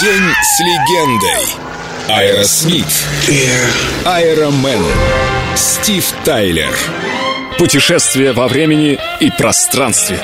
День с легендой. Аэросмит. Аэромен. Стив Тайлер. Путешествие во времени и пространстве.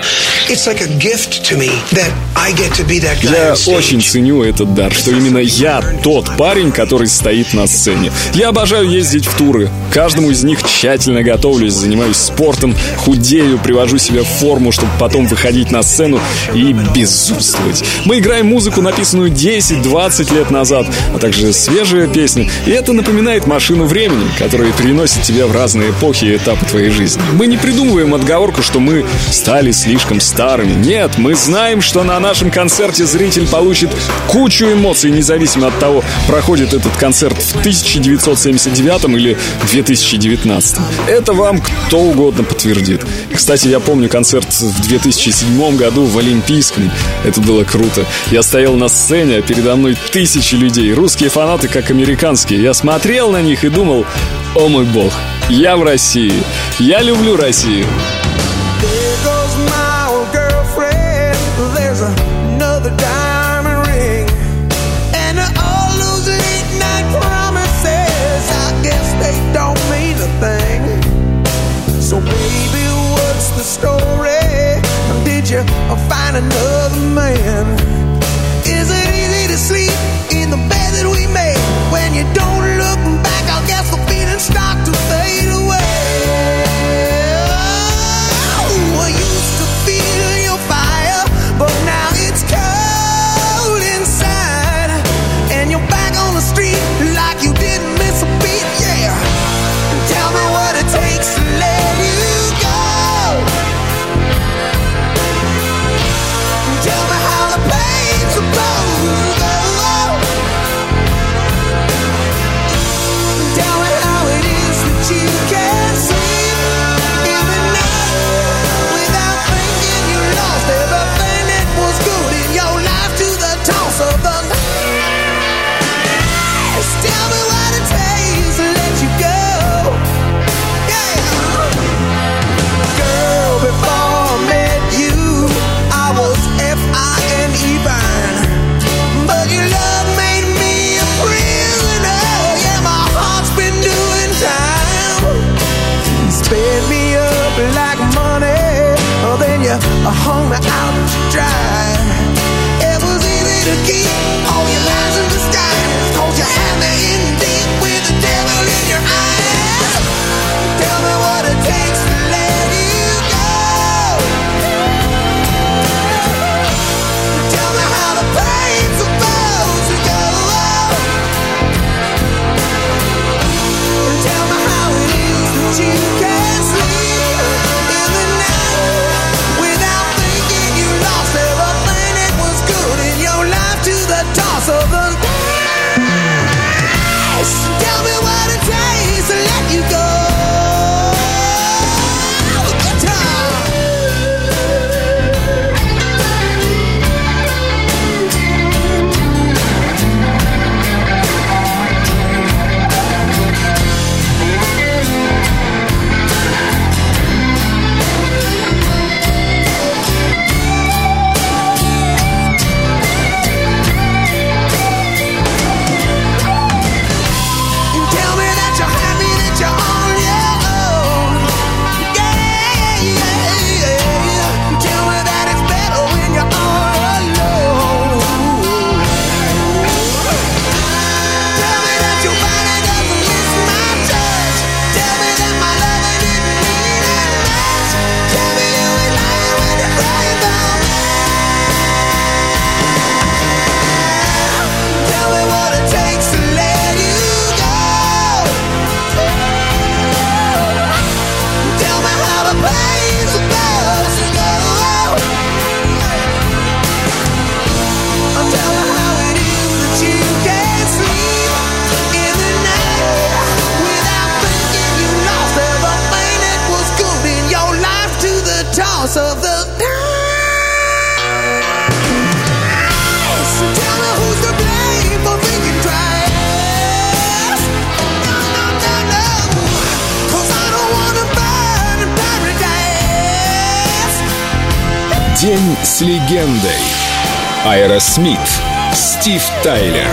Я очень ценю этот дар, что именно я тот парень, который стоит на сцене. Я обожаю ездить в туры. Каждому из них тщательно готовлюсь, занимаюсь спортом, худею, привожу себя в форму, чтобы потом выходить на сцену и безумствовать. Мы играем музыку, написанную 10-20 лет назад, а также свежие песни. И это напоминает машину времени, которая переносит тебя в разные эпохи и этапы твоей жизни. Мы не придумываем отговорку, что мы стали слишком старыми. Нет, мы знаем, что на нашем концерте зритель получит кучу эмоций, независимо от того, проходит этот концерт в 1979 или 2019. Это вам кто угодно подтвердит. Кстати, я помню концерт в 2007 году в Олимпийском. Это было круто. Я стоял на сцене, а передо мной тысячи людей. Русские фанаты, как американские. Я смотрел на них и думал, о мой бог, я в России. Я люблю Россию. find another a home out to dry. День с легендой. Айра Смит, Стив Тайлер.